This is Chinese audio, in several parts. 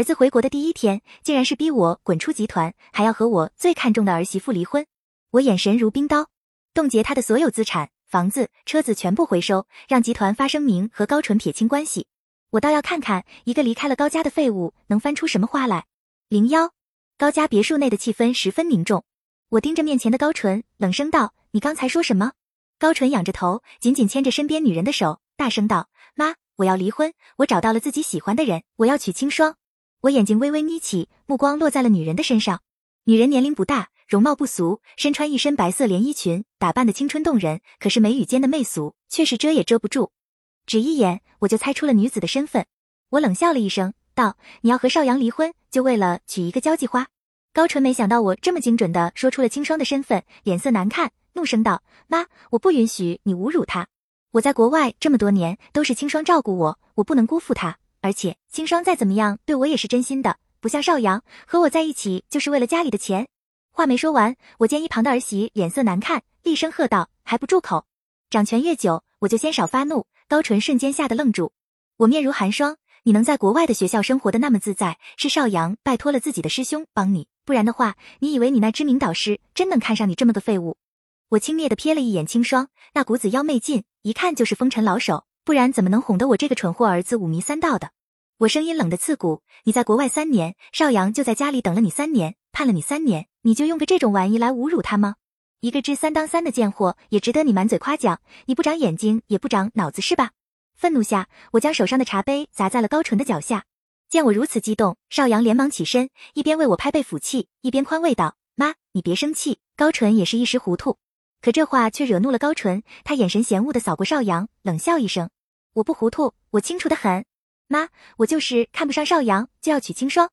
儿子回国的第一天，竟然是逼我滚出集团，还要和我最看重的儿媳妇离婚。我眼神如冰刀，冻结他的所有资产，房子、车子全部回收，让集团发声明和高纯撇清关系。我倒要看看一个离开了高家的废物能翻出什么花来。零幺，高家别墅内的气氛十分凝重。我盯着面前的高纯，冷声道：“你刚才说什么？”高纯仰着头，紧紧牵着身边女人的手，大声道：“妈，我要离婚，我找到了自己喜欢的人，我要娶清霜。”我眼睛微微眯起，目光落在了女人的身上。女人年龄不大，容貌不俗，身穿一身白色连衣裙，打扮的青春动人。可是眉宇间的媚俗却是遮也遮不住。只一眼，我就猜出了女子的身份。我冷笑了一声，道：“你要和少阳离婚，就为了娶一个交际花？”高纯没想到我这么精准的说出了清霜的身份，脸色难看，怒声道：“妈，我不允许你侮辱她。我在国外这么多年，都是清霜照顾我，我不能辜负她。”而且清霜再怎么样，对我也是真心的，不像少阳和我在一起就是为了家里的钱。话没说完，我见一旁的儿媳脸色难看，厉声喝道：“还不住口！”掌权越久，我就先少发怒。高纯瞬间吓得愣住，我面如寒霜。你能在国外的学校生活的那么自在，是少阳拜托了自己的师兄帮你，不然的话，你以为你那知名导师真能看上你这么个废物？我轻蔑的瞥了一眼清霜，那股子妖媚劲，一看就是风尘老手。不然怎么能哄得我这个蠢货儿子五迷三道的？我声音冷得刺骨。你在国外三年，少阳就在家里等了你三年，盼了你三年，你就用个这种玩意来侮辱他吗？一个知三当三的贱货，也值得你满嘴夸奖？你不长眼睛，也不长脑子是吧？愤怒下，我将手上的茶杯砸在了高纯的脚下。见我如此激动，少阳连忙起身，一边为我拍背抚气，一边宽慰道：“妈，你别生气。”高纯也是一时糊涂，可这话却惹怒了高纯，他眼神嫌恶的扫过少阳，冷笑一声。我不糊涂，我清楚的很。妈，我就是看不上邵阳，就要娶清霜。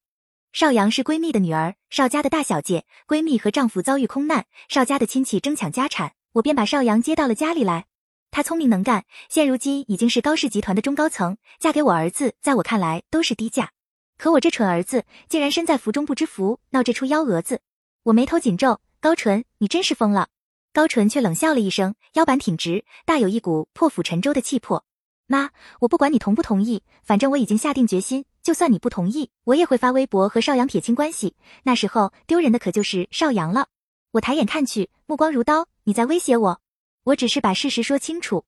邵阳是闺蜜的女儿，邵家的大小姐。闺蜜和丈夫遭遇空难，邵家的亲戚争抢家产，我便把邵阳接到了家里来。她聪明能干，现如今已经是高氏集团的中高层。嫁给我儿子，在我看来都是低价。可我这蠢儿子竟然身在福中不知福，闹这出幺蛾子。我眉头紧皱，高纯，你真是疯了。高纯却冷笑了一声，腰板挺直，大有一股破釜沉舟的气魄。妈，我不管你同不同意，反正我已经下定决心，就算你不同意，我也会发微博和邵阳撇清关系。那时候丢人的可就是邵阳了。我抬眼看去，目光如刀，你在威胁我？我只是把事实说清楚。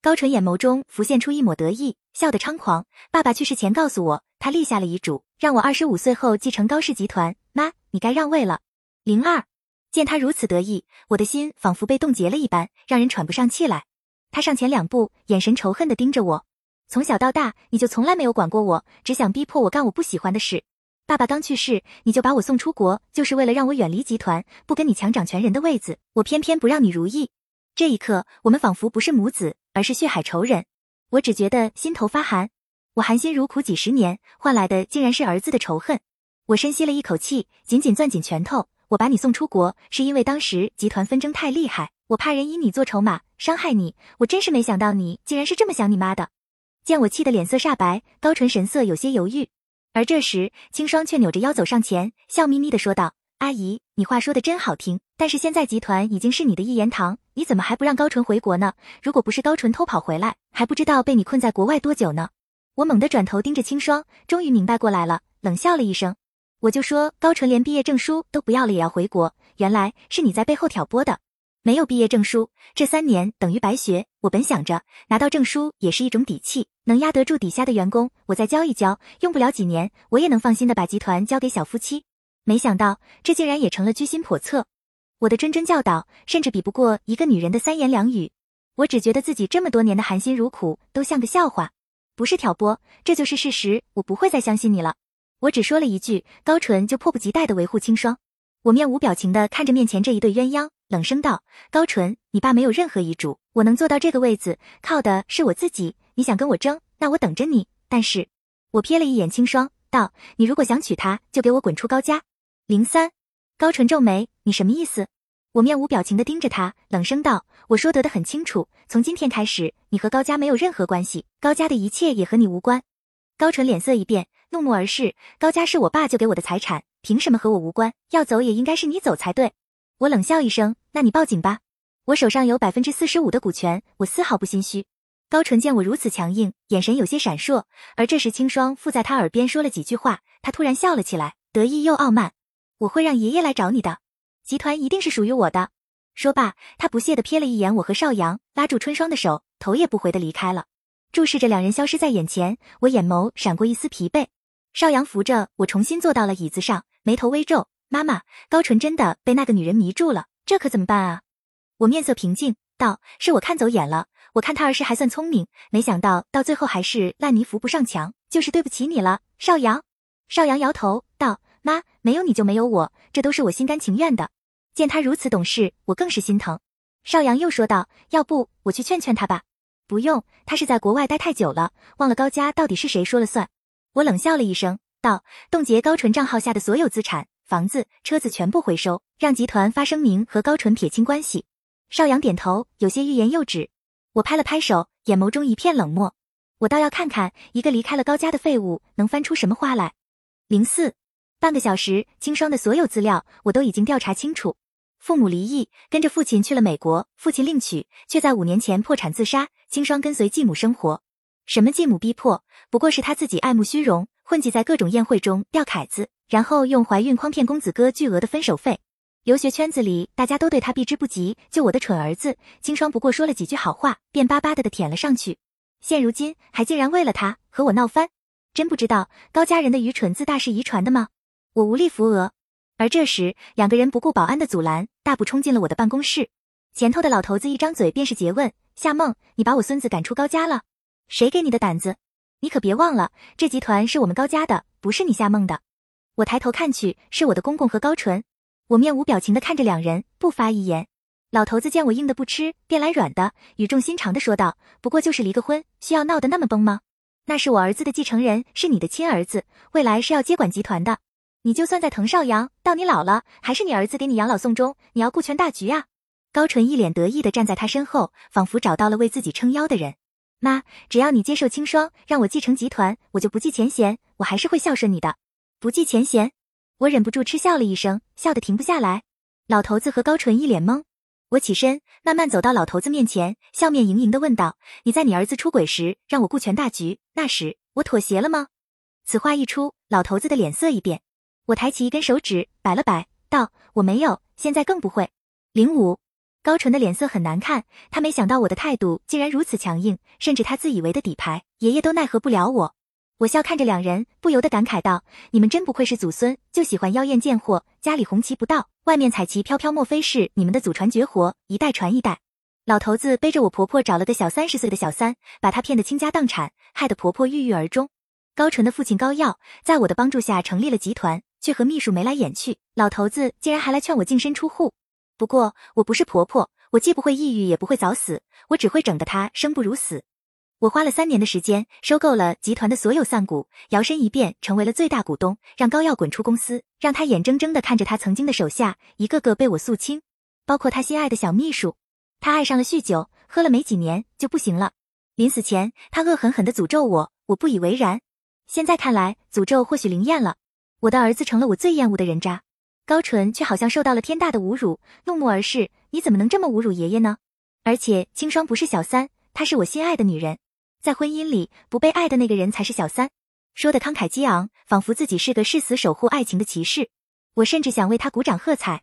高纯眼眸中浮现出一抹得意，笑得猖狂。爸爸去世前告诉我，他立下了遗嘱，让我二十五岁后继承高氏集团。妈，你该让位了。灵儿见他如此得意，我的心仿佛被冻结了一般，让人喘不上气来。他上前两步，眼神仇恨地盯着我。从小到大，你就从来没有管过我，只想逼迫我干我不喜欢的事。爸爸刚去世，你就把我送出国，就是为了让我远离集团，不跟你抢掌权人的位子。我偏偏不让你如意。这一刻，我们仿佛不是母子，而是血海仇人。我只觉得心头发寒。我含辛茹苦几十年，换来的竟然是儿子的仇恨。我深吸了一口气，紧紧攥紧拳头。我把你送出国，是因为当时集团纷争太厉害。我怕人以你做筹码伤害你，我真是没想到你竟然是这么想你妈的。见我气得脸色煞白，高纯神色有些犹豫，而这时清霜却扭着腰走上前，笑眯眯的说道：“阿姨，你话说的真好听，但是现在集团已经是你的一言堂，你怎么还不让高纯回国呢？如果不是高纯偷跑回来，还不知道被你困在国外多久呢。”我猛地转头盯着清霜，终于明白过来了，冷笑了一声：“我就说高纯连毕业证书都不要了也要回国，原来是你在背后挑拨的。”没有毕业证书，这三年等于白学。我本想着拿到证书也是一种底气，能压得住底下的员工，我再教一教，用不了几年，我也能放心的把集团交给小夫妻。没想到这竟然也成了居心叵测。我的谆谆教导，甚至比不过一个女人的三言两语。我只觉得自己这么多年的含辛茹苦都像个笑话，不是挑拨，这就是事实。我不会再相信你了。我只说了一句，高纯就迫不及待的维护清霜。我面无表情的看着面前这一对鸳鸯。冷声道：“高纯，你爸没有任何遗嘱，我能坐到这个位子，靠的是我自己。你想跟我争，那我等着你。但是，我瞥了一眼清霜，道：你如果想娶她，就给我滚出高家。零三，高纯皱眉，你什么意思？我面无表情的盯着他，冷声道：我说得的很清楚，从今天开始，你和高家没有任何关系，高家的一切也和你无关。高纯脸色一变，怒目而视：高家是我爸就给我的财产，凭什么和我无关？要走也应该是你走才对。我冷笑一声，那你报警吧，我手上有百分之四十五的股权，我丝毫不心虚。高纯见我如此强硬，眼神有些闪烁。而这时，青霜附在他耳边说了几句话，他突然笑了起来，得意又傲慢。我会让爷爷来找你的，集团一定是属于我的。说罢，他不屑地瞥了一眼我和邵阳，拉住春霜的手，头也不回地离开了。注视着两人消失在眼前，我眼眸闪过一丝疲惫。邵阳扶着我重新坐到了椅子上，眉头微皱：“妈妈，高纯真的被那个女人迷住了，这可怎么办啊？”我面色平静道：“是我看走眼了。”我看他儿时还算聪明，没想到到最后还是烂泥扶不上墙，就是对不起你了，邵阳。邵阳摇头道：“妈，没有你就没有我，这都是我心甘情愿的。”见他如此懂事，我更是心疼。邵阳又说道：“要不我去劝劝他吧？”“不用，他是在国外待太久了，忘了高家到底是谁说了算。”我冷笑了一声，道：“冻结高纯账号下的所有资产，房子、车子全部回收，让集团发声明和高纯撇清关系。”邵阳点头，有些欲言又止。我拍了拍手，眼眸中一片冷漠。我倒要看看一个离开了高家的废物能翻出什么花来。零四，半个小时，清霜的所有资料我都已经调查清楚。父母离异，跟着父亲去了美国，父亲另娶，却在五年前破产自杀。清霜跟随继母生活。什么继母逼迫，不过是他自己爱慕虚荣，混迹在各种宴会中钓凯子，然后用怀孕诓骗公子哥巨额的分手费。留学圈子里，大家都对他避之不及。就我的蠢儿子，清霜不过说了几句好话，便巴巴的的舔了上去。现如今，还竟然为了他和我闹翻，真不知道高家人的愚蠢自大是遗传的吗？我无力扶额。而这时，两个人不顾保安的阻拦，大步冲进了我的办公室。前头的老头子一张嘴便是诘问：“夏梦，你把我孙子赶出高家了？谁给你的胆子？你可别忘了，这集团是我们高家的，不是你夏梦的。”我抬头看去，是我的公公和高纯。我面无表情的看着两人，不发一言。老头子见我硬的不吃，便来软的，语重心长的说道：“不过就是离个婚，需要闹得那么崩吗？那是我儿子的继承人，是你的亲儿子，未来是要接管集团的。你就算在滕少阳，到你老了，还是你儿子给你养老送终，你要顾全大局啊！”高纯一脸得意的站在他身后，仿佛找到了为自己撑腰的人。妈，只要你接受清霜，让我继承集团，我就不计前嫌，我还是会孝顺你的，不计前嫌。我忍不住嗤笑了一声，笑得停不下来。老头子和高纯一脸懵。我起身，慢慢走到老头子面前，笑面盈盈的问道：“你在你儿子出轨时让我顾全大局，那时我妥协了吗？”此话一出，老头子的脸色一变。我抬起一根手指，摆了摆，道：“我没有，现在更不会。”零五，高纯的脸色很难看，他没想到我的态度竟然如此强硬，甚至他自以为的底牌，爷爷都奈何不了我。我笑看着两人，不由得感慨道：“你们真不愧是祖孙，就喜欢妖艳贱货，家里红旗不倒，外面彩旗飘飘，莫非是你们的祖传绝活，一代传一代？”老头子背着我婆婆找了个小三十岁的小三，把她骗得倾家荡产，害得婆婆郁郁而终。高纯的父亲高耀在我的帮助下成立了集团，却和秘书眉来眼去，老头子竟然还来劝我净身出户。不过我不是婆婆，我既不会抑郁，也不会早死，我只会整得他生不如死。我花了三年的时间收购了集团的所有散股，摇身一变成为了最大股东，让高耀滚出公司，让他眼睁睁的看着他曾经的手下一个个被我肃清，包括他心爱的小秘书。他爱上了酗酒，喝了没几年就不行了。临死前，他恶狠狠地诅咒我，我不以为然。现在看来，诅咒或许灵验了，我的儿子成了我最厌恶的人渣。高纯却好像受到了天大的侮辱，怒目而视：“你怎么能这么侮辱爷爷呢？而且清霜不是小三，她是我心爱的女人。”在婚姻里，不被爱的那个人才是小三。说的慷慨激昂，仿佛自己是个誓死守护爱情的骑士。我甚至想为他鼓掌喝彩。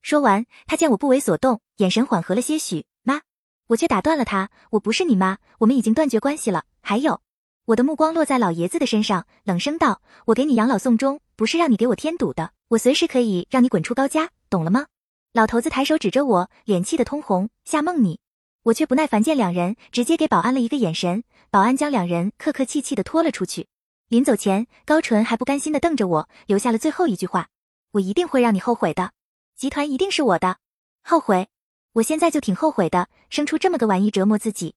说完，他见我不为所动，眼神缓和了些许。妈，我却打断了他：“我不是你妈，我们已经断绝关系了。还有，我的目光落在老爷子的身上，冷声道：我给你养老送终，不是让你给我添堵的。我随时可以让你滚出高家，懂了吗？”老头子抬手指着我，脸气得通红：“夏梦你。”我却不耐烦，见两人直接给保安了一个眼神，保安将两人客客气气的拖了出去。临走前，高纯还不甘心的瞪着我，留下了最后一句话：“我一定会让你后悔的，集团一定是我的。”后悔？我现在就挺后悔的，生出这么个玩意折磨自己。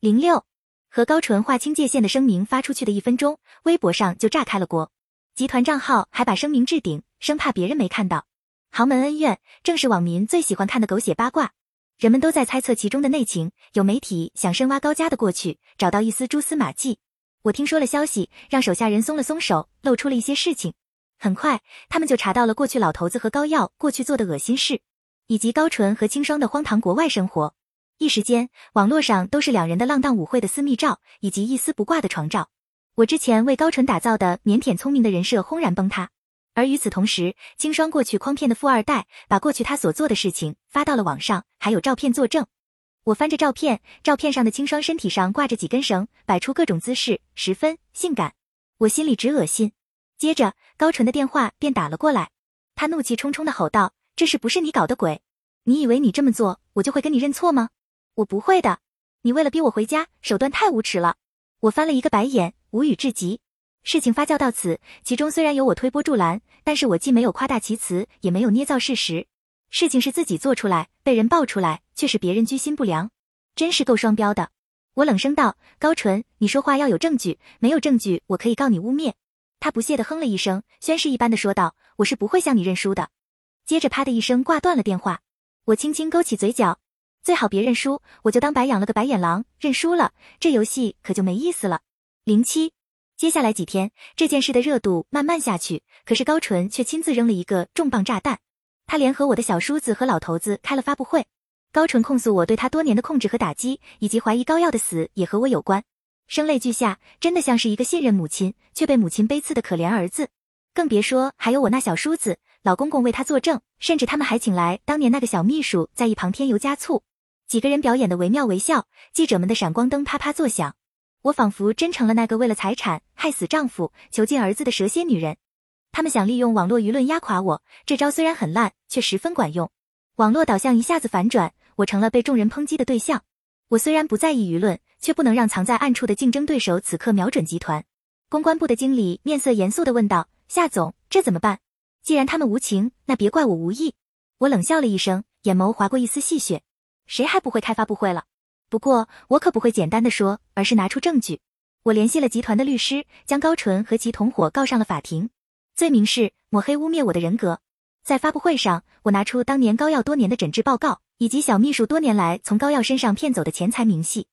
零六，和高纯划清界限的声明发出去的一分钟，微博上就炸开了锅，集团账号还把声明置顶，生怕别人没看到。豪门恩怨，正是网民最喜欢看的狗血八卦。人们都在猜测其中的内情，有媒体想深挖高家的过去，找到一丝蛛丝马迹。我听说了消息，让手下人松了松手，露出了一些事情。很快，他们就查到了过去老头子和高耀过去做的恶心事，以及高纯和清霜的荒唐国外生活。一时间，网络上都是两人的浪荡舞会的私密照，以及一丝不挂的床照。我之前为高纯打造的腼腆聪明的人设轰然崩塌。而与此同时，清霜过去诓骗的富二代，把过去他所做的事情发到了网上，还有照片作证。我翻着照片，照片上的清霜身体上挂着几根绳，摆出各种姿势，十分性感。我心里直恶心。接着，高纯的电话便打了过来，他怒气冲冲的吼道：“这事不是你搞的鬼？你以为你这么做，我就会跟你认错吗？”我不会的，你为了逼我回家，手段太无耻了。我翻了一个白眼，无语至极。事情发酵到此，其中虽然有我推波助澜，但是我既没有夸大其词，也没有捏造事实。事情是自己做出来，被人爆出来，却是别人居心不良，真是够双标的。我冷声道：“高纯，你说话要有证据，没有证据，我可以告你污蔑。”他不屑地哼了一声，宣誓一般的说道：“我是不会向你认输的。”接着啪的一声挂断了电话。我轻轻勾起嘴角。最好别认输，我就当白养了个白眼狼。认输了，这游戏可就没意思了。零七，接下来几天，这件事的热度慢慢下去，可是高纯却亲自扔了一个重磅炸弹。他联合我的小叔子和老头子开了发布会。高纯控诉我对他多年的控制和打击，以及怀疑高耀的死也和我有关，声泪俱下，真的像是一个信任母亲却被母亲背刺的可怜儿子。更别说还有我那小叔子、老公公为他作证，甚至他们还请来当年那个小秘书在一旁添油加醋。几个人表演的惟妙惟肖，记者们的闪光灯啪啪作响，我仿佛真成了那个为了财产害死丈夫、囚禁儿子的蛇蝎女人。他们想利用网络舆论压垮我，这招虽然很烂，却十分管用。网络导向一下子反转，我成了被众人抨击的对象。我虽然不在意舆论，却不能让藏在暗处的竞争对手此刻瞄准集团。公关部的经理面色严肃地问道：“夏总，这怎么办？既然他们无情，那别怪我无意。”我冷笑了一声，眼眸划过一丝戏谑。谁还不会开发布会了？不过我可不会简单的说，而是拿出证据。我联系了集团的律师，将高纯和其同伙告上了法庭，罪名是抹黑污蔑我的人格。在发布会上，我拿出当年高耀多年的诊治报告，以及小秘书多年来从高耀身上骗走的钱财明细。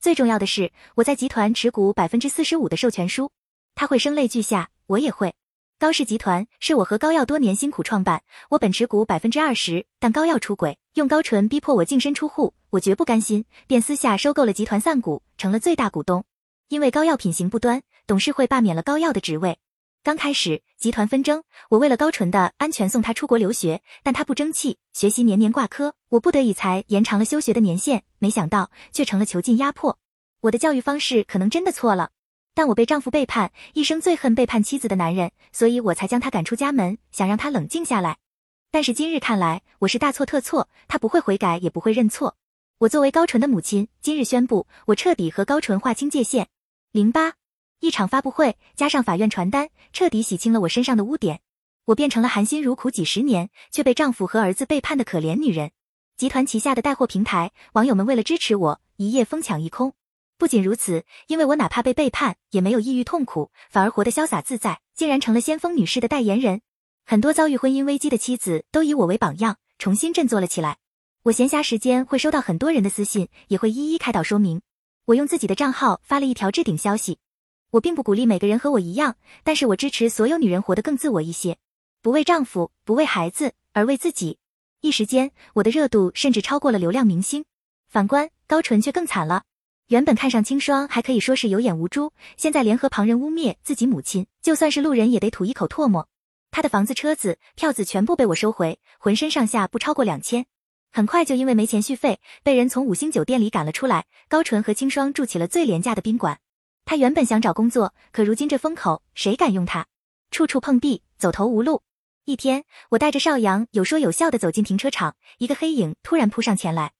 最重要的是，我在集团持股百分之四十五的授权书。他会声泪俱下，我也会。高氏集团是我和高耀多年辛苦创办，我本持股百分之二十，但高耀出轨，用高纯逼迫我净身出户，我绝不甘心，便私下收购了集团散股，成了最大股东。因为高耀品行不端，董事会罢免了高耀的职位。刚开始集团纷争，我为了高纯的安全送他出国留学，但他不争气，学习年年挂科，我不得已才延长了休学的年限，没想到却成了囚禁压迫。我的教育方式可能真的错了。但我被丈夫背叛，一生最恨背叛妻子的男人，所以我才将他赶出家门，想让他冷静下来。但是今日看来，我是大错特错，他不会悔改，也不会认错。我作为高纯的母亲，今日宣布，我彻底和高纯划清界限。零八，一场发布会加上法院传单，彻底洗清了我身上的污点。我变成了含辛茹苦几十年，却被丈夫和儿子背叛的可怜女人。集团旗下的带货平台，网友们为了支持我，一夜疯抢一空。不仅如此，因为我哪怕被背叛，也没有抑郁痛苦，反而活得潇洒自在，竟然成了先锋女士的代言人。很多遭遇婚姻危机的妻子都以我为榜样，重新振作了起来。我闲暇时间会收到很多人的私信，也会一一开导说明。我用自己的账号发了一条置顶消息：我并不鼓励每个人和我一样，但是我支持所有女人活得更自我一些，不为丈夫，不为孩子，而为自己。一时间，我的热度甚至超过了流量明星。反观高纯却更惨了。原本看上清霜还可以说是有眼无珠，现在联合旁人污蔑自己母亲，就算是路人也得吐一口唾沫。他的房子、车子、票子全部被我收回，浑身上下不超过两千。很快就因为没钱续费，被人从五星酒店里赶了出来。高纯和清霜住起了最廉价的宾馆。他原本想找工作，可如今这风口，谁敢用他？处处碰壁，走投无路。一天，我带着邵阳有说有笑的走进停车场，一个黑影突然扑上前来。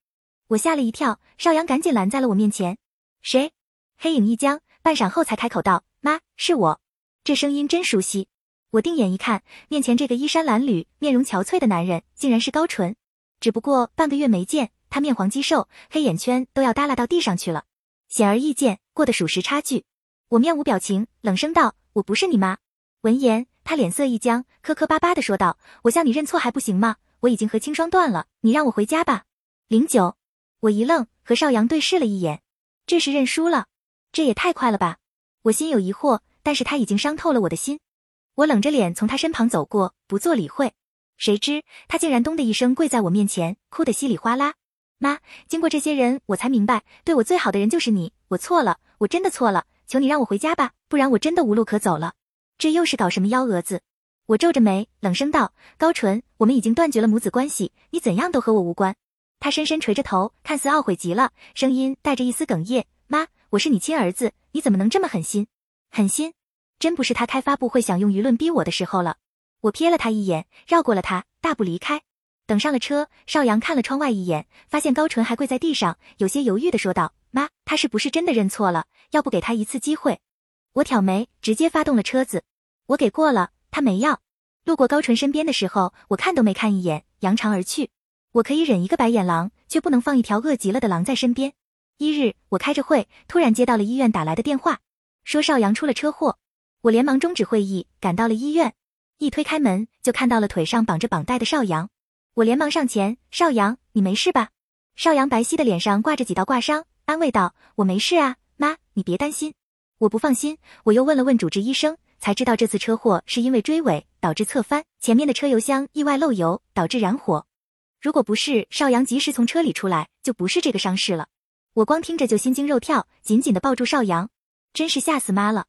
我吓了一跳，邵阳赶紧拦在了我面前。谁？黑影一僵，半晌后才开口道：“妈，是我。”这声音真熟悉。我定眼一看，面前这个衣衫褴褛、面容憔悴的男人，竟然是高纯。只不过半个月没见，他面黄肌瘦，黑眼圈都要耷拉到地上去了，显而易见，过的属实差距。我面无表情，冷声道：“我不是你妈。”闻言，他脸色一僵，磕磕巴巴的说道：“我向你认错还不行吗？我已经和清霜断了，你让我回家吧。”零九。我一愣，和少阳对视了一眼，这是认输了？这也太快了吧！我心有疑惑，但是他已经伤透了我的心。我冷着脸从他身旁走过，不做理会。谁知他竟然咚的一声跪在我面前，哭得稀里哗啦。妈，经过这些人，我才明白，对我最好的人就是你。我错了，我真的错了，求你让我回家吧，不然我真的无路可走了。这又是搞什么幺蛾子？我皱着眉，冷声道：“高纯，我们已经断绝了母子关系，你怎样都和我无关。”他深深垂着头，看似懊悔极了，声音带着一丝哽咽：“妈，我是你亲儿子，你怎么能这么狠心？狠心？真不是他开发布会想用舆论逼我的时候了。”我瞥了他一眼，绕过了他，大步离开。等上了车，邵阳看了窗外一眼，发现高纯还跪在地上，有些犹豫的说道：“妈，他是不是真的认错了？要不给他一次机会？”我挑眉，直接发动了车子。我给过了，他没要。路过高纯身边的时候，我看都没看一眼，扬长而去。我可以忍一个白眼狼，却不能放一条饿极了的狼在身边。一日，我开着会，突然接到了医院打来的电话，说邵阳出了车祸。我连忙终止会议，赶到了医院。一推开门，就看到了腿上绑着绑带的邵阳。我连忙上前，邵阳，你没事吧？邵阳白皙的脸上挂着几道挂伤，安慰道：“我没事啊，妈，你别担心。”我不放心，我又问了问主治医生，才知道这次车祸是因为追尾导致侧翻，前面的车油箱意外漏油导致燃火。如果不是邵阳及时从车里出来，就不是这个伤势了。我光听着就心惊肉跳，紧紧的抱住邵阳，真是吓死妈了。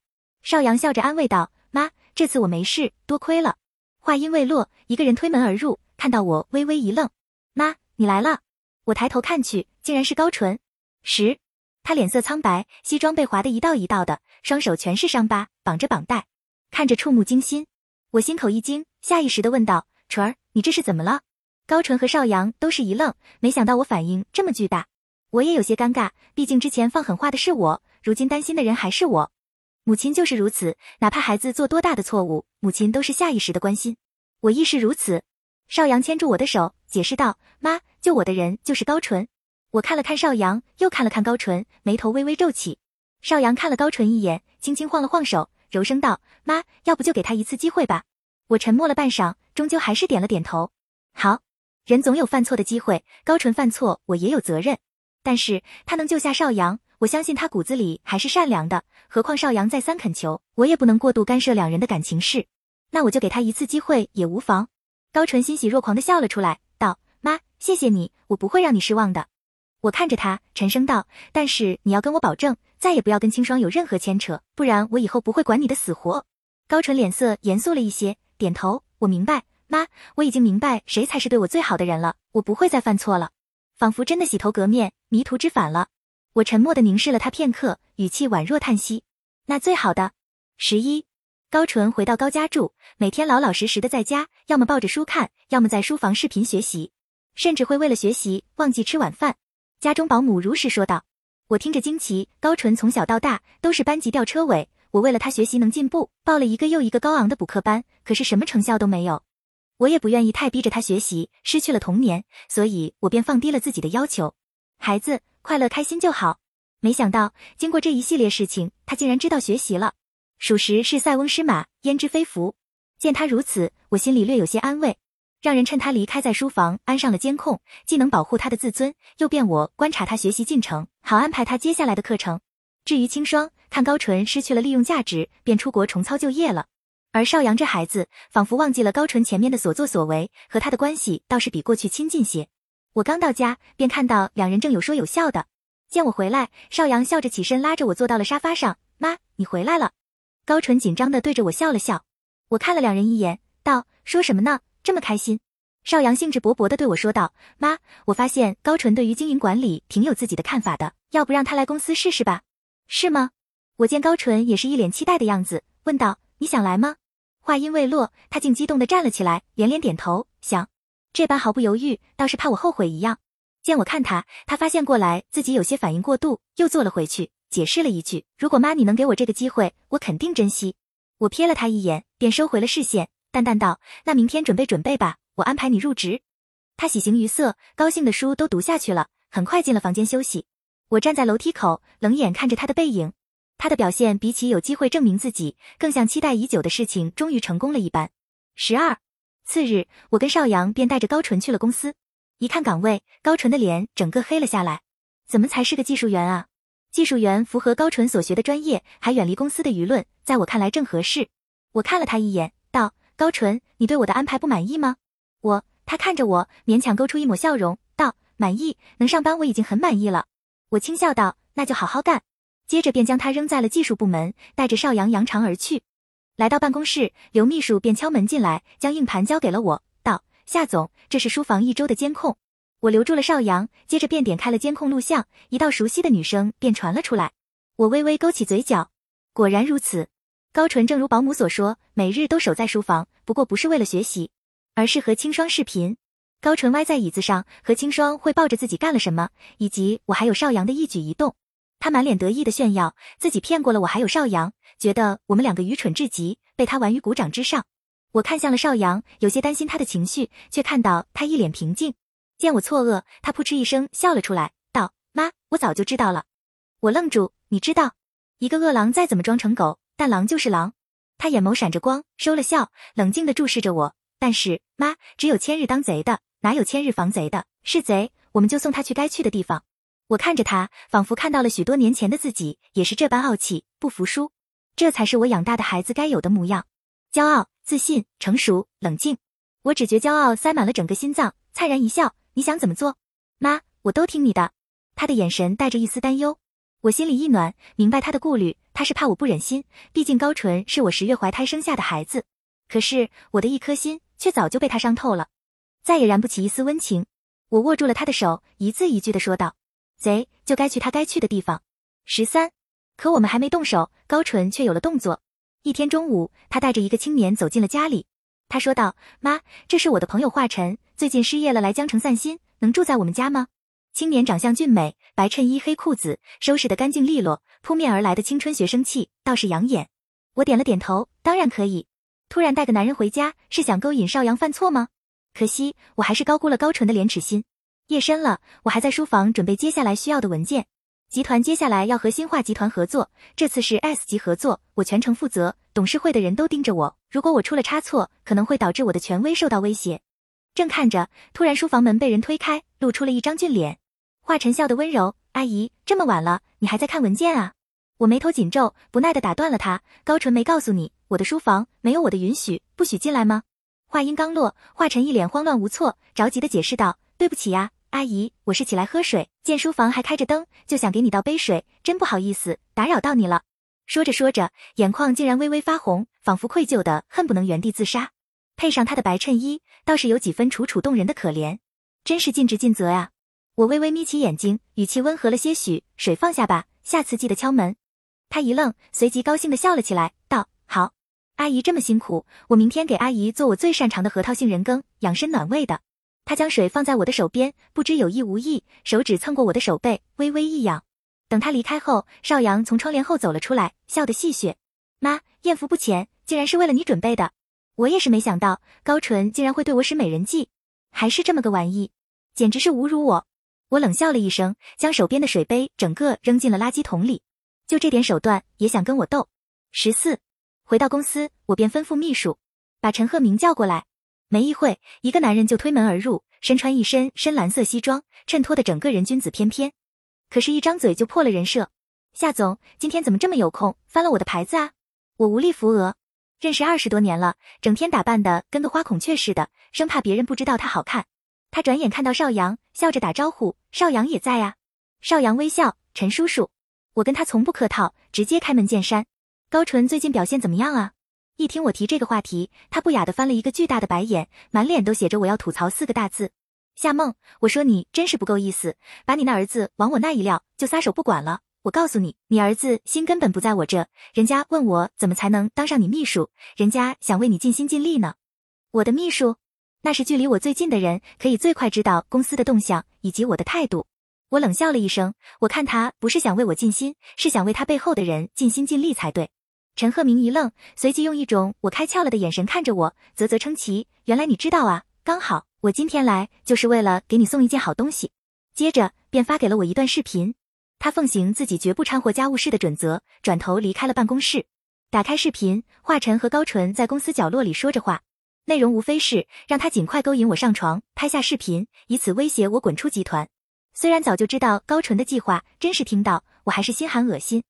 邵阳笑着安慰道：“妈，这次我没事，多亏了。”话音未落，一个人推门而入。看到我，微微一愣，妈，你来了。我抬头看去，竟然是高纯。十，他脸色苍白，西装被划得一道一道的，双手全是伤疤，绑着绑带，看着触目惊心。我心口一惊，下意识的问道：“纯儿，你这是怎么了？”高纯和邵阳都是一愣，没想到我反应这么巨大。我也有些尴尬，毕竟之前放狠话的是我，如今担心的人还是我。母亲就是如此，哪怕孩子做多大的错误，母亲都是下意识的关心。我亦是如此。邵阳牵住我的手，解释道：“妈，救我的人就是高纯。”我看了看邵阳，又看了看高纯，眉头微微皱起。邵阳看了高纯一眼，轻轻晃了晃手，柔声道：“妈，要不就给他一次机会吧。”我沉默了半晌，终究还是点了点头。好，人总有犯错的机会，高纯犯错，我也有责任。但是他能救下邵阳，我相信他骨子里还是善良的。何况邵阳再三恳求，我也不能过度干涉两人的感情事。那我就给他一次机会也无妨。高纯欣喜若狂的笑了出来，道：“妈，谢谢你，我不会让你失望的。”我看着他，沉声道：“但是你要跟我保证，再也不要跟清霜有任何牵扯，不然我以后不会管你的死活。”高纯脸色严肃了一些，点头：“我明白，妈，我已经明白谁才是对我最好的人了，我不会再犯错了。”仿佛真的洗头革面，迷途知返了。我沉默的凝视了他片刻，语气宛若叹息：“那最好的十一。”高纯回到高家住，每天老老实实的在家，要么抱着书看，要么在书房视频学习，甚至会为了学习忘记吃晚饭。家中保姆如实说道。我听着惊奇，高纯从小到大都是班级吊车尾，我为了他学习能进步，报了一个又一个高昂的补课班，可是什么成效都没有。我也不愿意太逼着他学习，失去了童年，所以我便放低了自己的要求，孩子快乐开心就好。没想到经过这一系列事情，他竟然知道学习了。属实是塞翁失马，焉知非福。见他如此，我心里略有些安慰。让人趁他离开，在书房安上了监控，既能保护他的自尊，又便我观察他学习进程，好安排他接下来的课程。至于清霜，看高纯失去了利用价值，便出国重操旧业了。而邵阳这孩子，仿佛忘记了高纯前面的所作所为，和他的关系倒是比过去亲近些。我刚到家，便看到两人正有说有笑的。见我回来，邵阳笑着起身，拉着我坐到了沙发上。妈，你回来了。高纯紧张的对着我笑了笑，我看了两人一眼，道：“说什么呢？这么开心？”邵阳兴致勃勃的对我说道：“妈，我发现高纯对于经营管理挺有自己的看法的，要不让他来公司试试吧？是吗？”我见高纯也是一脸期待的样子，问道：“你想来吗？”话音未落，他竟激动的站了起来，连连点头，想。这般毫不犹豫，倒是怕我后悔一样。见我看他，他发现过来自己有些反应过度，又坐了回去。解释了一句：“如果妈你能给我这个机会，我肯定珍惜。”我瞥了他一眼，便收回了视线，淡淡道：“那明天准备准备吧，我安排你入职。”他喜形于色，高兴的书都读下去了，很快进了房间休息。我站在楼梯口，冷眼看着他的背影。他的表现比起有机会证明自己，更像期待已久的事情终于成功了一般。十二次日，我跟邵阳便带着高纯去了公司。一看岗位，高纯的脸整个黑了下来。怎么才是个技术员啊？技术员符合高纯所学的专业，还远离公司的舆论，在我看来正合适。我看了他一眼，道：“高纯，你对我的安排不满意吗？”我，他看着我，勉强勾出一抹笑容，道：“满意，能上班我已经很满意了。我轻笑道：“那就好好干。”接着便将他扔在了技术部门，带着邵阳扬长而去。来到办公室，刘秘书便敲门进来，将硬盘交给了我，道：“夏总，这是书房一周的监控。”我留住了邵阳，接着便点开了监控录像，一道熟悉的女声便传了出来。我微微勾起嘴角，果然如此。高纯正如保姆所说，每日都守在书房，不过不是为了学习，而是和清霜视频。高纯歪在椅子上，和清霜汇报着自己干了什么，以及我还有邵阳的一举一动。他满脸得意的炫耀自己骗过了我，还有邵阳，觉得我们两个愚蠢至极，被他玩于股掌之上。我看向了邵阳，有些担心他的情绪，却看到他一脸平静。见我错愕，他扑哧一声笑了出来，道：“妈，我早就知道了。”我愣住，你知道，一个恶狼再怎么装成狗，但狼就是狼。他眼眸闪着光，收了笑，冷静地注视着我。但是妈，只有千日当贼的，哪有千日防贼的？是贼，我们就送他去该去的地方。我看着他，仿佛看到了许多年前的自己，也是这般傲气，不服输。这才是我养大的孩子该有的模样：骄傲、自信、成熟、冷静。我只觉骄傲塞满了整个心脏，灿然一笑。你想怎么做，妈，我都听你的。他的眼神带着一丝担忧，我心里一暖，明白他的顾虑，他是怕我不忍心。毕竟高纯是我十月怀胎生下的孩子，可是我的一颗心却早就被他伤透了，再也燃不起一丝温情。我握住了他的手，一字一句的说道：“贼就该去他该去的地方。”十三，可我们还没动手，高纯却有了动作。一天中午，他带着一个青年走进了家里。他说道：“妈，这是我的朋友华晨，最近失业了，来江城散心，能住在我们家吗？”青年长相俊美，白衬衣黑裤子，收拾得干净利落，扑面而来的青春学生气倒是养眼。我点了点头，当然可以。突然带个男人回家，是想勾引少阳犯错吗？可惜我还是高估了高纯的廉耻心。夜深了，我还在书房准备接下来需要的文件。集团接下来要和新化集团合作，这次是 S 级合作，我全程负责。董事会的人都盯着我，如果我出了差错，可能会导致我的权威受到威胁。正看着，突然书房门被人推开，露出了一张俊脸。华晨笑得温柔：“阿姨，这么晚了，你还在看文件啊？”我眉头紧皱，不耐地打断了他：“高纯没告诉你，我的书房没有我的允许，不许进来吗？”话音刚落，华晨一脸慌乱无措，着急地解释道：“对不起呀。”阿姨，我是起来喝水，见书房还开着灯，就想给你倒杯水，真不好意思打扰到你了。说着说着，眼眶竟然微微发红，仿佛愧疚的恨不能原地自杀。配上他的白衬衣，倒是有几分楚楚动人的可怜，真是尽职尽责呀。我微微眯起眼睛，语气温和了些许，水放下吧，下次记得敲门。他一愣，随即高兴的笑了起来，道：“好，阿姨这么辛苦，我明天给阿姨做我最擅长的核桃杏仁羹，养身暖胃的。”他将水放在我的手边，不知有意无意，手指蹭过我的手背，微微一痒。等他离开后，邵阳从窗帘后走了出来，笑得戏谑：“妈，艳福不浅，竟然是为了你准备的。我也是没想到，高纯竟然会对我使美人计，还是这么个玩意，简直是侮辱我。”我冷笑了一声，将手边的水杯整个扔进了垃圾桶里。就这点手段也想跟我斗？十四，回到公司，我便吩咐秘书把陈鹤鸣叫过来。没一会，一个男人就推门而入，身穿一身深蓝色西装，衬托的整个人君子翩翩。可是，一张嘴就破了人设。夏总，今天怎么这么有空，翻了我的牌子啊？我无力扶额。认识二十多年了，整天打扮的跟个花孔雀似的，生怕别人不知道他好看。他转眼看到邵阳，笑着打招呼：“邵阳也在呀。”邵阳微笑：“陈叔叔。”我跟他从不客套，直接开门见山：“高纯最近表现怎么样啊？”一听我提这个话题，他不雅的翻了一个巨大的白眼，满脸都写着我要吐槽四个大字。夏梦，我说你真是不够意思，把你那儿子往我那一撂，就撒手不管了。我告诉你，你儿子心根本不在我这，人家问我怎么才能当上你秘书，人家想为你尽心尽力呢。我的秘书，那是距离我最近的人，可以最快知道公司的动向以及我的态度。我冷笑了一声，我看他不是想为我尽心，是想为他背后的人尽心尽力才对。陈鹤鸣一愣，随即用一种我开窍了的眼神看着我，啧啧称奇：“原来你知道啊，刚好我今天来就是为了给你送一件好东西。”接着便发给了我一段视频。他奉行自己绝不掺和家务事的准则，转头离开了办公室。打开视频，华晨和高纯在公司角落里说着话，内容无非是让他尽快勾引我上床，拍下视频，以此威胁我滚出集团。虽然早就知道高纯的计划，真是听到我还是心寒恶心。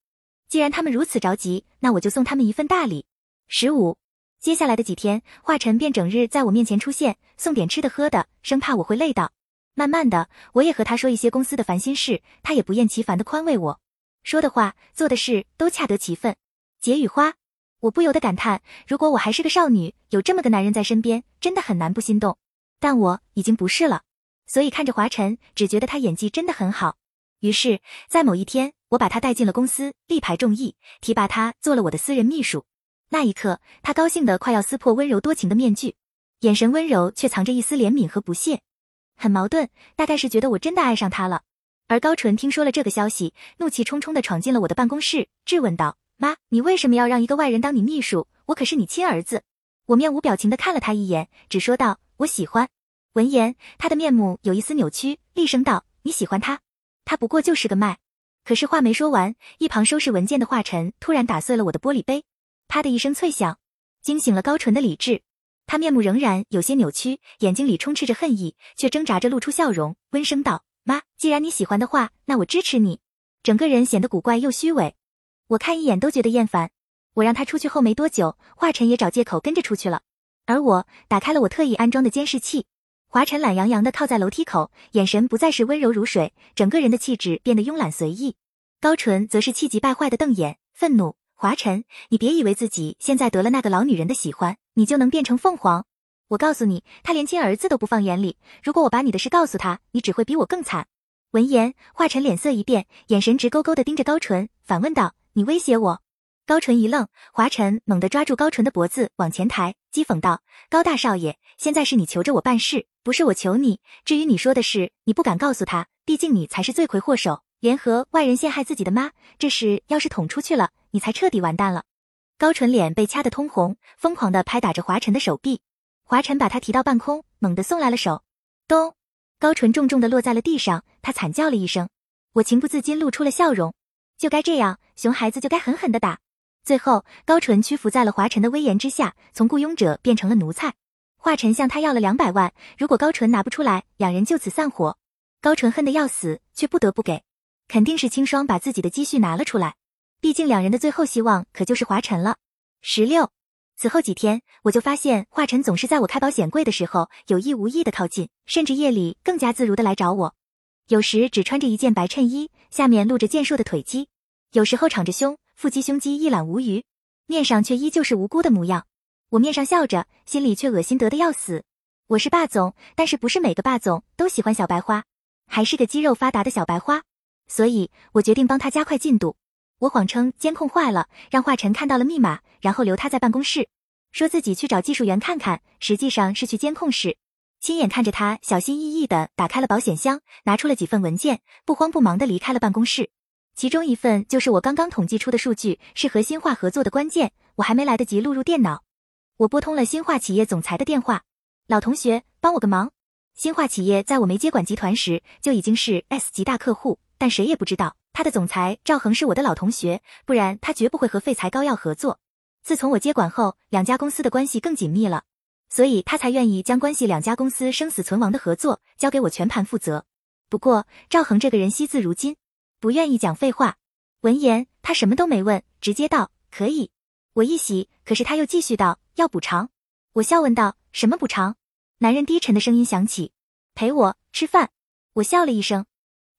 既然他们如此着急，那我就送他们一份大礼。十五，接下来的几天，华晨便整日在我面前出现，送点吃的喝的，生怕我会累到。慢慢的，我也和他说一些公司的烦心事，他也不厌其烦的宽慰我，说的话、做的事都恰得其分。解语花，我不由得感叹，如果我还是个少女，有这么个男人在身边，真的很难不心动。但我已经不是了，所以看着华晨，只觉得他演技真的很好。于是，在某一天，我把他带进了公司，力排众议，提拔他做了我的私人秘书。那一刻，他高兴得快要撕破温柔多情的面具，眼神温柔却藏着一丝怜悯和不屑，很矛盾，大概是觉得我真的爱上他了。而高纯听说了这个消息，怒气冲冲地闯进了我的办公室，质问道：“妈，你为什么要让一个外人当你秘书？我可是你亲儿子。”我面无表情地看了他一眼，只说道：“我喜欢。”闻言，他的面目有一丝扭曲，厉声道：“你喜欢他？他不过就是个麦。”可是话没说完，一旁收拾文件的华晨突然打碎了我的玻璃杯。啪的一声脆响，惊醒了高纯的理智。他面目仍然有些扭曲，眼睛里充斥着恨意，却挣扎着露出笑容，温声道：“妈，既然你喜欢的话，那我支持你。”整个人显得古怪又虚伪，我看一眼都觉得厌烦。我让他出去后没多久，华晨也找借口跟着出去了。而我打开了我特意安装的监视器。华晨懒洋洋地靠在楼梯口，眼神不再是温柔如水，整个人的气质变得慵懒随意。高纯则是气急败坏的瞪眼，愤怒。华晨，你别以为自己现在得了那个老女人的喜欢，你就能变成凤凰。我告诉你，他连亲儿子都不放眼里。如果我把你的事告诉他，你只会比我更惨。闻言，华晨脸色一变，眼神直勾勾的盯着高纯，反问道：“你威胁我？”高纯一愣，华晨猛地抓住高纯的脖子往前抬，讥讽道：“高大少爷，现在是你求着我办事，不是我求你。至于你说的事，你不敢告诉他，毕竟你才是罪魁祸首。”联合外人陷害自己的妈，这事要是捅出去了，你才彻底完蛋了。高纯脸被掐得通红，疯狂地拍打着华晨的手臂。华晨把他提到半空，猛地送来了手，咚！高纯重重地落在了地上，他惨叫了一声。我情不自禁露出了笑容，就该这样，熊孩子就该狠狠地打。最后，高纯屈服在了华晨的威严之下，从雇佣者变成了奴才。华晨向他要了两百万，如果高纯拿不出来，两人就此散伙。高纯恨得要死，却不得不给。肯定是清霜把自己的积蓄拿了出来，毕竟两人的最后希望可就是华晨了。十六，此后几天，我就发现华晨总是在我开保险柜的时候有意无意的靠近，甚至夜里更加自如的来找我。有时只穿着一件白衬衣，下面露着健硕的腿肌；有时候敞着胸，腹肌胸肌一览无余，面上却依旧是无辜的模样。我面上笑着，心里却恶心得的要死。我是霸总，但是不是每个霸总都喜欢小白花，还是个肌肉发达的小白花。所以我决定帮他加快进度。我谎称监控坏了，让华晨看到了密码，然后留他在办公室，说自己去找技术员看看，实际上是去监控室。亲眼看着他小心翼翼地打开了保险箱，拿出了几份文件，不慌不忙地离开了办公室。其中一份就是我刚刚统计出的数据，是和新化合作的关键。我还没来得及录入电脑，我拨通了新化企业总裁的电话：“老同学，帮我个忙。新化企业在我没接管集团时就已经是 S 级大客户。”但谁也不知道，他的总裁赵恒是我的老同学，不然他绝不会和废材膏药合作。自从我接管后，两家公司的关系更紧密了，所以他才愿意将关系两家公司生死存亡的合作交给我全盘负责。不过赵恒这个人惜字如金，不愿意讲废话。闻言，他什么都没问，直接道可以。我一喜，可是他又继续道要补偿。我笑问道什么补偿？男人低沉的声音响起，陪我吃饭。我笑了一声。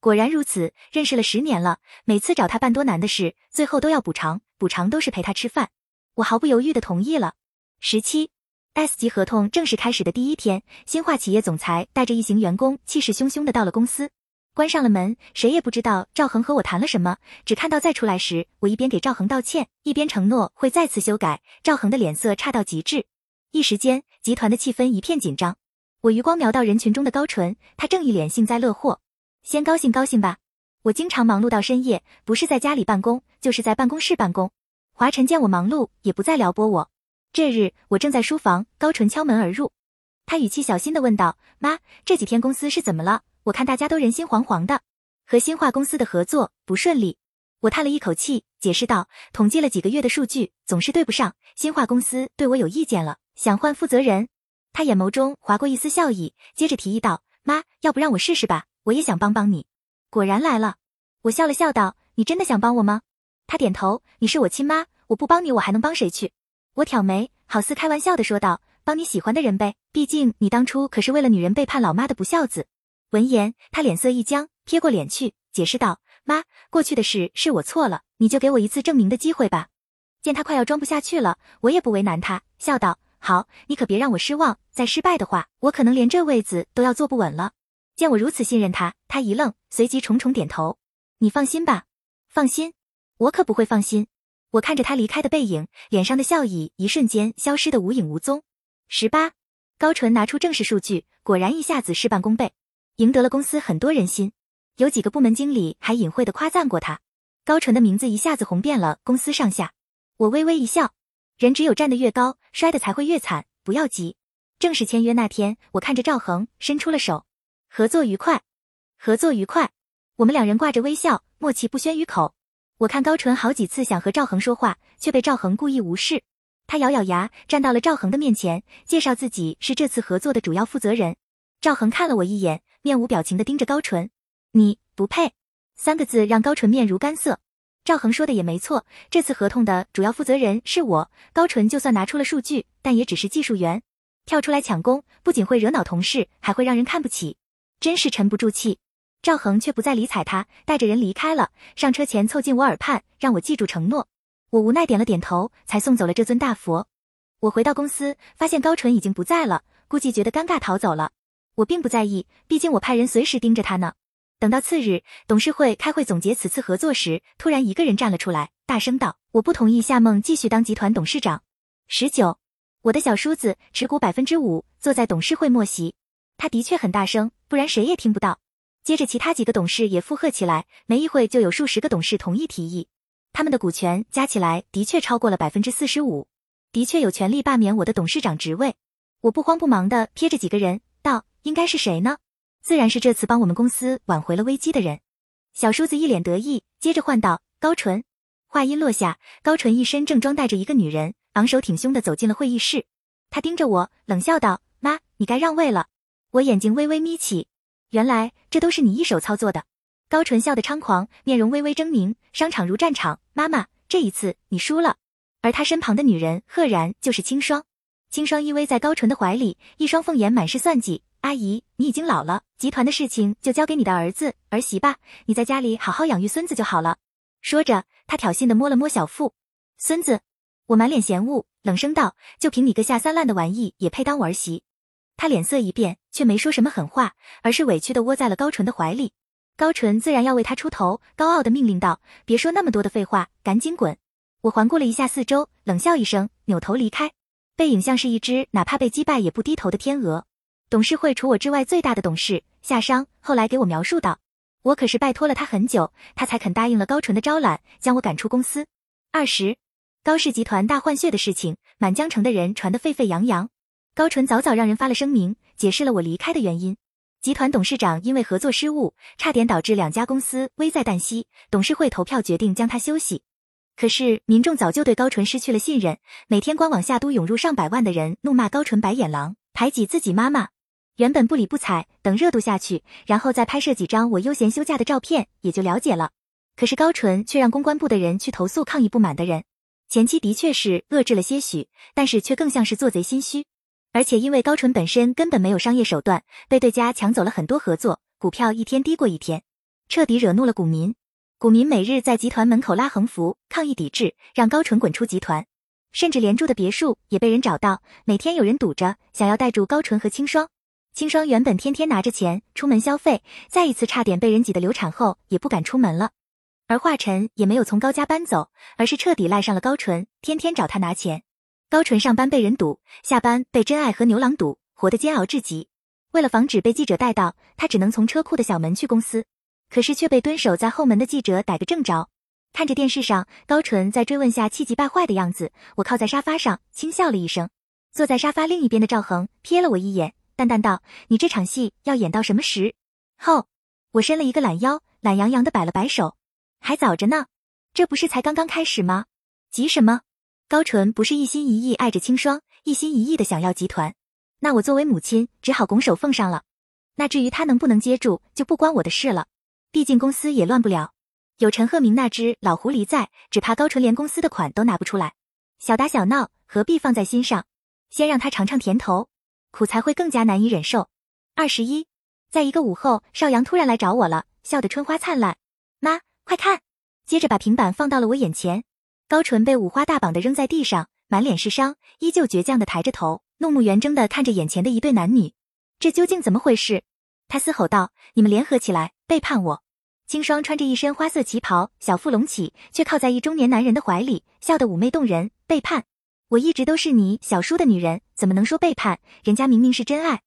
果然如此，认识了十年了，每次找他办多难的事，最后都要补偿，补偿都是陪他吃饭。我毫不犹豫的同意了。十七 S 级合同正式开始的第一天，新化企业总裁带着一行员工，气势汹汹的到了公司，关上了门，谁也不知道赵恒和我谈了什么，只看到再出来时，我一边给赵恒道歉，一边承诺会再次修改。赵恒的脸色差到极致，一时间集团的气氛一片紧张。我余光瞄到人群中的高纯，他正一脸幸灾乐祸。先高兴高兴吧，我经常忙碌到深夜，不是在家里办公，就是在办公室办公。华晨见我忙碌，也不再撩拨我。这日我正在书房，高纯敲门而入，他语气小心的问道：“妈，这几天公司是怎么了？我看大家都人心惶惶的，和新化公司的合作不顺利。”我叹了一口气，解释道：“统计了几个月的数据，总是对不上，新化公司对我有意见了，想换负责人。”他眼眸中划过一丝笑意，接着提议道：“妈，要不让我试试吧？”我也想帮帮你，果然来了。我笑了笑道：“你真的想帮我吗？”他点头：“你是我亲妈，我不帮你，我还能帮谁去？”我挑眉，好似开玩笑的说道：“帮你喜欢的人呗，毕竟你当初可是为了女人背叛老妈的不孝子。”闻言，他脸色一僵，撇过脸去，解释道：“妈，过去的事是我错了，你就给我一次证明的机会吧。”见他快要装不下去了，我也不为难他，笑道：“好，你可别让我失望。再失败的话，我可能连这位子都要坐不稳了。”见我如此信任他，他一愣，随即重重点头：“你放心吧，放心，我可不会放心。”我看着他离开的背影，脸上的笑意一瞬间消失的无影无踪。十八，高纯拿出正式数据，果然一下子事半功倍。赢得了公司很多人心，有几个部门经理还隐晦的夸赞过他。高纯的名字一下子红遍了公司上下。我微微一笑，人只有站得越高，摔得才会越惨。不要急。正式签约那天，我看着赵恒伸出了手，合作愉快，合作愉快。我们两人挂着微笑，默契不宣于口。我看高纯好几次想和赵恒说话，却被赵恒故意无视。他咬咬牙，站到了赵恒的面前，介绍自己是这次合作的主要负责人。赵恒看了我一眼。面无表情的盯着高纯，你不配三个字让高纯面如干涩。赵恒说的也没错，这次合同的主要负责人是我。高纯就算拿出了数据，但也只是技术员，跳出来抢功，不仅会惹恼同事，还会让人看不起，真是沉不住气。赵恒却不再理睬他，带着人离开了。上车前凑近我耳畔，让我记住承诺。我无奈点了点头，才送走了这尊大佛。我回到公司，发现高纯已经不在了，估计觉得尴尬逃走了。我并不在意，毕竟我派人随时盯着他呢。等到次日董事会开会总结此次合作时，突然一个人站了出来，大声道：“我不同意夏梦继续当集团董事长。”十九，我的小叔子持股百分之五，坐在董事会末席。他的确很大声，不然谁也听不到。接着其他几个董事也附和起来，没一会就有数十个董事同意提议。他们的股权加起来的确超过了百分之四十五，的确有权利罢免我的董事长职位。我不慌不忙的瞥着几个人。应该是谁呢？自然是这次帮我们公司挽回了危机的人。小叔子一脸得意，接着唤道：“高纯。”话音落下，高纯一身正装带着一个女人，昂首挺胸的走进了会议室。他盯着我，冷笑道：“妈，你该让位了。”我眼睛微微眯起，原来这都是你一手操作的。高纯笑得猖狂，面容微微狰狞。商场如战场，妈妈，这一次你输了。而他身旁的女人，赫然就是清霜。清霜依偎在高纯的怀里，一双凤眼满是算计。阿姨，你已经老了，集团的事情就交给你的儿子儿媳吧，你在家里好好养育孙子就好了。说着，他挑衅的摸了摸小腹。孙子，我满脸嫌恶，冷声道：“就凭你个下三滥的玩意，也配当我儿媳？”他脸色一变，却没说什么狠话，而是委屈的窝在了高纯的怀里。高纯自然要为他出头，高傲的命令道：“别说那么多的废话，赶紧滚！”我环顾了一下四周，冷笑一声，扭头离开，背影像是一只哪怕被击败也不低头的天鹅。董事会除我之外最大的董事夏商后来给我描述道：“我可是拜托了他很久，他才肯答应了高淳的招揽，将我赶出公司。”二十，高氏集团大换血的事情，满江城的人传得沸沸扬扬。高淳早早让人发了声明，解释了我离开的原因。集团董事长因为合作失误，差点导致两家公司危在旦夕，董事会投票决定将他休息。可是民众早就对高淳失去了信任，每天官网下都涌入上百万的人，怒骂高淳白眼狼，排挤自己妈妈。原本不理不睬，等热度下去，然后再拍摄几张我悠闲休假的照片，也就了解了。可是高纯却让公关部的人去投诉抗议不满的人，前期的确是遏制了些许，但是却更像是做贼心虚。而且因为高纯本身根本没有商业手段，被对家抢走了很多合作，股票一天低过一天，彻底惹怒了股民。股民每日在集团门口拉横幅抗议抵制，让高纯滚出集团，甚至连住的别墅也被人找到，每天有人堵着，想要带住高纯和清霜。清霜原本天天拿着钱出门消费，再一次差点被人挤得流产后也不敢出门了。而华晨也没有从高家搬走，而是彻底赖上了高纯，天天找他拿钱。高纯上班被人堵，下班被真爱和牛郎堵，活得煎熬至极。为了防止被记者带到，他只能从车库的小门去公司，可是却被蹲守在后门的记者逮个正着。看着电视上高纯在追问下气急败坏的样子，我靠在沙发上轻笑了一声。坐在沙发另一边的赵恒瞥了我一眼。淡淡道：“你这场戏要演到什么时候？”我伸了一个懒腰，懒洋洋的摆了摆手：“还早着呢，这不是才刚刚开始吗？急什么？”高纯不是一心一意爱着清霜，一心一意的想要集团，那我作为母亲只好拱手奉上了。那至于他能不能接住，就不关我的事了。毕竟公司也乱不了，有陈鹤鸣那只老狐狸在，只怕高纯连公司的款都拿不出来。小打小闹何必放在心上？先让他尝尝甜头。苦才会更加难以忍受。二十一，在一个午后，邵阳突然来找我了，笑得春花灿烂。妈，快看！接着把平板放到了我眼前，高淳被五花大绑的扔在地上，满脸是伤，依旧倔强的抬着头，怒目圆睁的看着眼前的一对男女。这究竟怎么回事？他嘶吼道：“你们联合起来背叛我！”清霜穿着一身花色旗袍，小腹隆起，却靠在一中年男人的怀里，笑得妩媚动人。背叛！我一直都是你小叔的女人，怎么能说背叛？人家明明是真爱。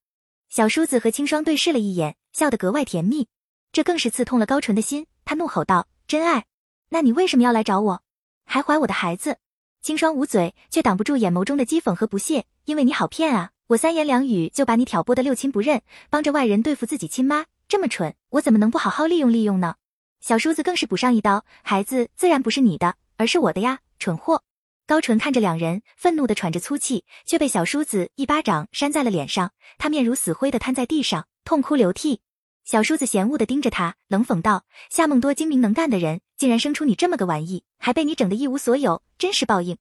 小叔子和清霜对视了一眼，笑得格外甜蜜，这更是刺痛了高淳的心。他怒吼道：“真爱？那你为什么要来找我？还怀我的孩子？”清霜捂嘴，却挡不住眼眸中的讥讽和不屑。因为你好骗啊！我三言两语就把你挑拨的六亲不认，帮着外人对付自己亲妈，这么蠢，我怎么能不好好利用利用呢？小叔子更是补上一刀：“孩子自然不是你的，而是我的呀，蠢货！”高淳看着两人，愤怒的喘着粗气，却被小叔子一巴掌扇在了脸上，他面如死灰的瘫在地上，痛哭流涕。小叔子嫌恶的盯着他，冷讽道：“夏梦多精明能干的人，竟然生出你这么个玩意，还被你整得一无所有，真是报应。”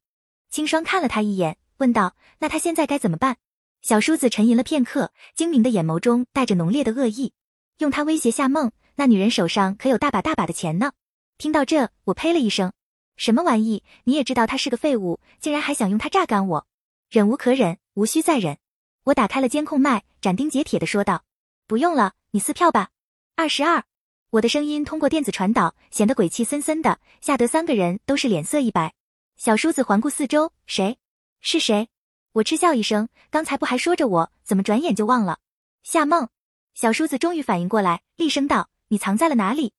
清霜看了他一眼，问道：“那他现在该怎么办？”小叔子沉吟了片刻，精明的眼眸中带着浓烈的恶意：“用他威胁夏梦，那女人手上可有大把大把的钱呢。”听到这，我呸了一声。什么玩意？你也知道他是个废物，竟然还想用他榨干我，忍无可忍，无需再忍。我打开了监控麦，斩钉截铁的说道：“不用了，你撕票吧。”二十二，我的声音通过电子传导，显得鬼气森森的，吓得三个人都是脸色一白。小叔子环顾四周，谁？是谁？我嗤笑一声，刚才不还说着我，怎么转眼就忘了？夏梦。小叔子终于反应过来，厉声道：“你藏在了哪里？”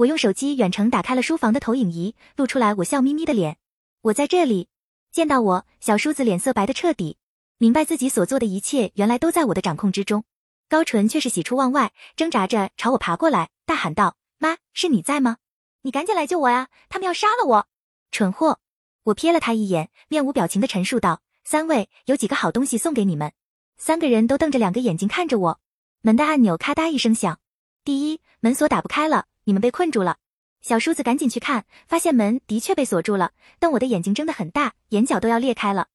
我用手机远程打开了书房的投影仪，露出来我笑眯眯的脸。我在这里。见到我，小叔子脸色白的彻底，明白自己所做的一切原来都在我的掌控之中。高淳却是喜出望外，挣扎着朝我爬过来，大喊道：“妈，是你在吗？你赶紧来救我呀！他们要杀了我！”蠢货！我瞥了他一眼，面无表情的陈述道：“三位，有几个好东西送给你们。”三个人都瞪着两个眼睛看着我。门的按钮咔嗒一声响。第一，门锁打不开了。你们被困住了，小叔子赶紧去看，发现门的确被锁住了，但我的眼睛睁得很大，眼角都要裂开了。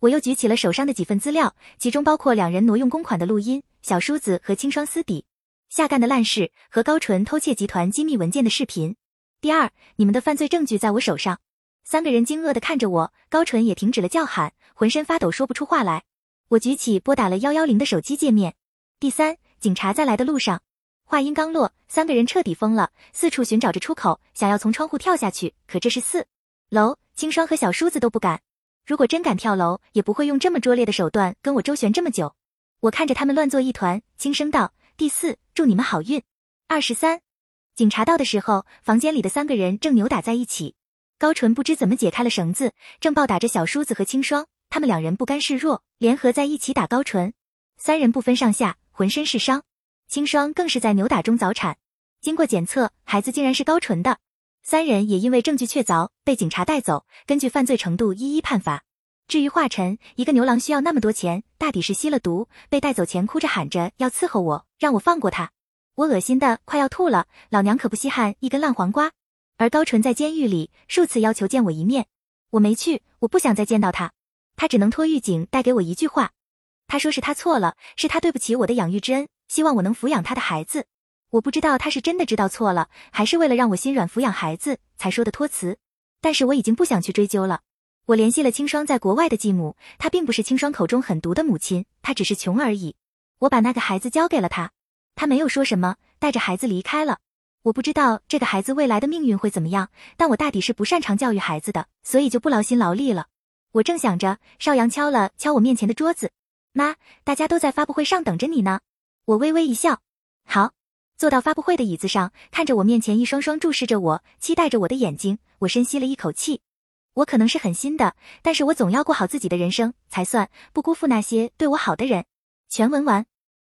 我又举起了手上的几份资料，其中包括两人挪用公款的录音，小叔子和清霜私底下干的烂事，和高淳偷窃集团机密文件的视频。第二，你们的犯罪证据在我手上。三个人惊愕的看着我，高淳也停止了叫喊，浑身发抖，说不出话来。我举起拨打了幺幺零的手机界面。第三，警察在来的路上。话音刚落，三个人彻底疯了，四处寻找着出口，想要从窗户跳下去。可这是四楼，清霜和小叔子都不敢。如果真敢跳楼，也不会用这么拙劣的手段跟我周旋这么久。我看着他们乱作一团，轻声道：“第四，祝你们好运。”二十三，警察到的时候，房间里的三个人正扭打在一起。高淳不知怎么解开了绳子，正暴打着小叔子和清霜。他们两人不甘示弱，联合在一起打高淳。三人不分上下，浑身是伤。清霜更是在扭打中早产，经过检测，孩子竟然是高淳的。三人也因为证据确凿，被警察带走，根据犯罪程度一一判罚。至于华晨，一个牛郎需要那么多钱，大抵是吸了毒，被带走前哭着喊着要伺候我，让我放过他。我恶心的快要吐了，老娘可不稀罕一根烂黄瓜。而高淳在监狱里数次要求见我一面，我没去，我不想再见到他。他只能托狱警带给我一句话，他说是他错了，是他对不起我的养育之恩。希望我能抚养他的孩子，我不知道他是真的知道错了，还是为了让我心软抚养孩子才说的托词。但是我已经不想去追究了。我联系了清霜在国外的继母，她并不是清霜口中狠毒的母亲，她只是穷而已。我把那个孩子交给了她，她没有说什么，带着孩子离开了。我不知道这个孩子未来的命运会怎么样，但我大抵是不擅长教育孩子的，所以就不劳心劳力了。我正想着，邵阳敲了敲我面前的桌子，妈，大家都在发布会上等着你呢。我微微一笑，好，坐到发布会的椅子上，看着我面前一双双注视着我、期待着我的眼睛，我深吸了一口气。我可能是狠心的，但是我总要过好自己的人生才算，不辜负那些对我好的人。全文完。